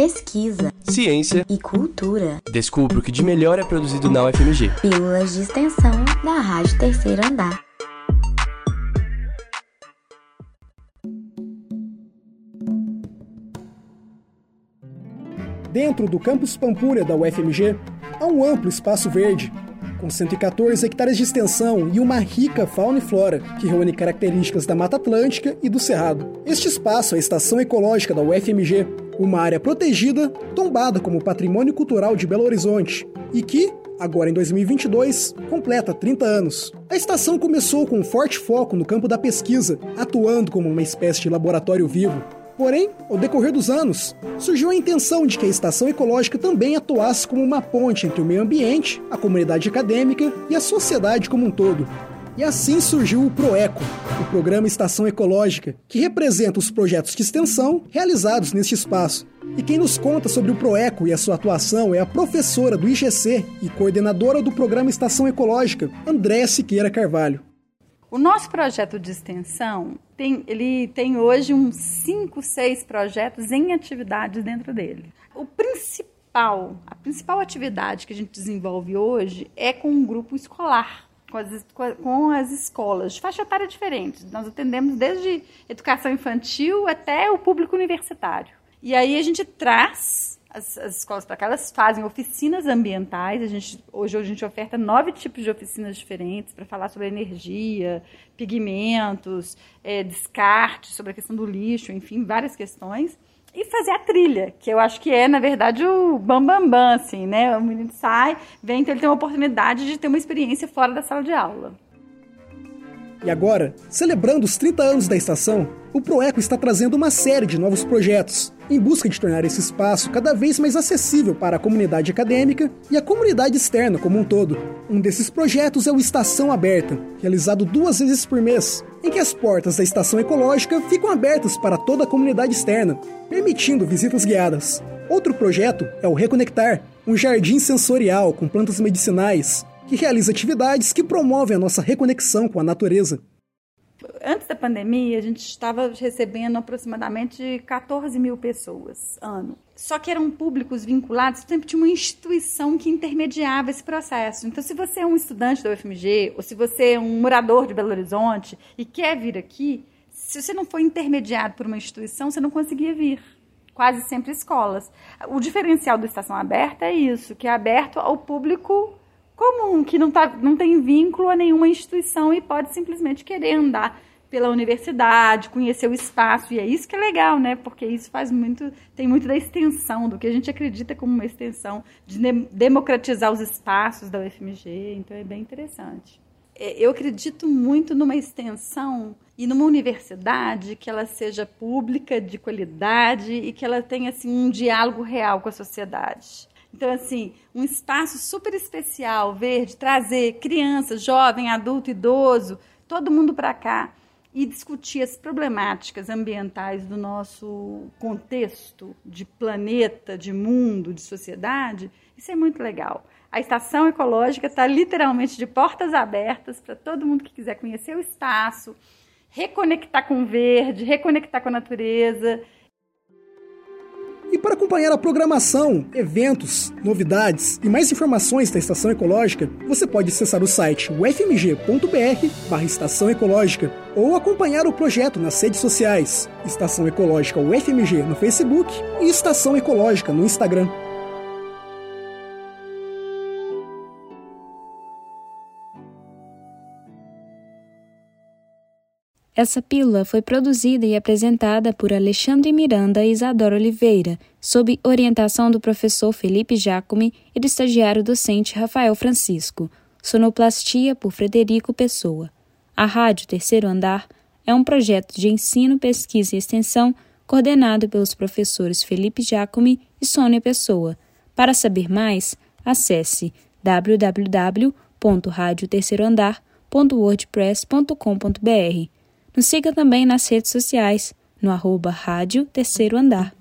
pesquisa, ciência e cultura. Descubra o que de melhor é produzido na UFMG. Pílulas de extensão da Rádio Terceiro Andar. Dentro do campus Pampulha da UFMG, há um amplo espaço verde, com 114 hectares de extensão e uma rica fauna e flora, que reúne características da Mata Atlântica e do Cerrado. Este espaço é a Estação Ecológica da UFMG, uma área protegida, tombada como Patrimônio Cultural de Belo Horizonte, e que, agora em 2022, completa 30 anos. A estação começou com um forte foco no campo da pesquisa, atuando como uma espécie de laboratório vivo, Porém, ao decorrer dos anos, surgiu a intenção de que a estação ecológica também atuasse como uma ponte entre o meio ambiente, a comunidade acadêmica e a sociedade como um todo. E assim surgiu o PROECO, o Programa Estação Ecológica, que representa os projetos de extensão realizados neste espaço. E quem nos conta sobre o PROECO e a sua atuação é a professora do IGC e coordenadora do Programa Estação Ecológica, Andréa Siqueira Carvalho. O nosso projeto de extensão tem, ele tem hoje uns 5, 6 projetos em atividades dentro dele. O principal, a principal atividade que a gente desenvolve hoje é com um grupo escolar, com as, com as escolas de faixa etária diferente. Nós atendemos desde educação infantil até o público universitário. E aí a gente traz as, as escolas para cá, elas fazem oficinas ambientais. A gente, hoje a gente oferta nove tipos de oficinas diferentes para falar sobre energia, pigmentos, é, descarte, sobre a questão do lixo, enfim, várias questões. E fazer a trilha, que eu acho que é, na verdade, o bambambam, bam, bam, assim, né? O menino sai, vem, então ele tem uma oportunidade de ter uma experiência fora da sala de aula. E agora, celebrando os 30 anos da estação, o Proeco está trazendo uma série de novos projetos, em busca de tornar esse espaço cada vez mais acessível para a comunidade acadêmica e a comunidade externa como um todo. Um desses projetos é o Estação Aberta, realizado duas vezes por mês, em que as portas da estação ecológica ficam abertas para toda a comunidade externa, permitindo visitas guiadas. Outro projeto é o Reconectar, um jardim sensorial com plantas medicinais, que realiza atividades que promovem a nossa reconexão com a natureza. Antes da pandemia, a gente estava recebendo aproximadamente 14 mil pessoas ano. Só que eram públicos vinculados, sempre tinha uma instituição que intermediava esse processo. Então, se você é um estudante da UFMG, ou se você é um morador de Belo Horizonte e quer vir aqui, se você não for intermediado por uma instituição, você não conseguia vir quase sempre escolas. O diferencial do Estação Aberta é isso, que é aberto ao público comum, que não, tá, não tem vínculo a nenhuma instituição e pode simplesmente querer andar pela universidade, conhecer o espaço, e é isso que é legal, né? Porque isso faz muito, tem muito da extensão, do que a gente acredita como uma extensão, de democratizar os espaços da UFMG, então é bem interessante. É, eu acredito muito numa extensão e numa universidade que ela seja pública, de qualidade e que ela tenha assim, um diálogo real com a sociedade. Então, assim, um espaço super especial, verde, trazer criança, jovem, adulto, idoso, todo mundo para cá e discutir as problemáticas ambientais do nosso contexto de planeta, de mundo, de sociedade, isso é muito legal. A estação ecológica está literalmente de portas abertas para todo mundo que quiser conhecer o espaço, reconectar com o verde, reconectar com a natureza e para acompanhar a programação, eventos, novidades e mais informações da Estação Ecológica, você pode acessar o site ufmg.br Estação Ecológica ou acompanhar o projeto nas redes sociais Estação Ecológica UFMG no Facebook e Estação Ecológica no Instagram. Essa pílula foi produzida e apresentada por Alexandre Miranda e Isadora Oliveira, sob orientação do professor Felipe Jacome e do estagiário docente Rafael Francisco. Sonoplastia por Frederico Pessoa. A Rádio Terceiro Andar é um projeto de ensino, pesquisa e extensão coordenado pelos professores Felipe Jacome e Sônia Pessoa. Para saber mais, acesse www.radioterceiroandar.wordpress.com.br nos siga também nas redes sociais, no arroba Rádio Terceiro Andar.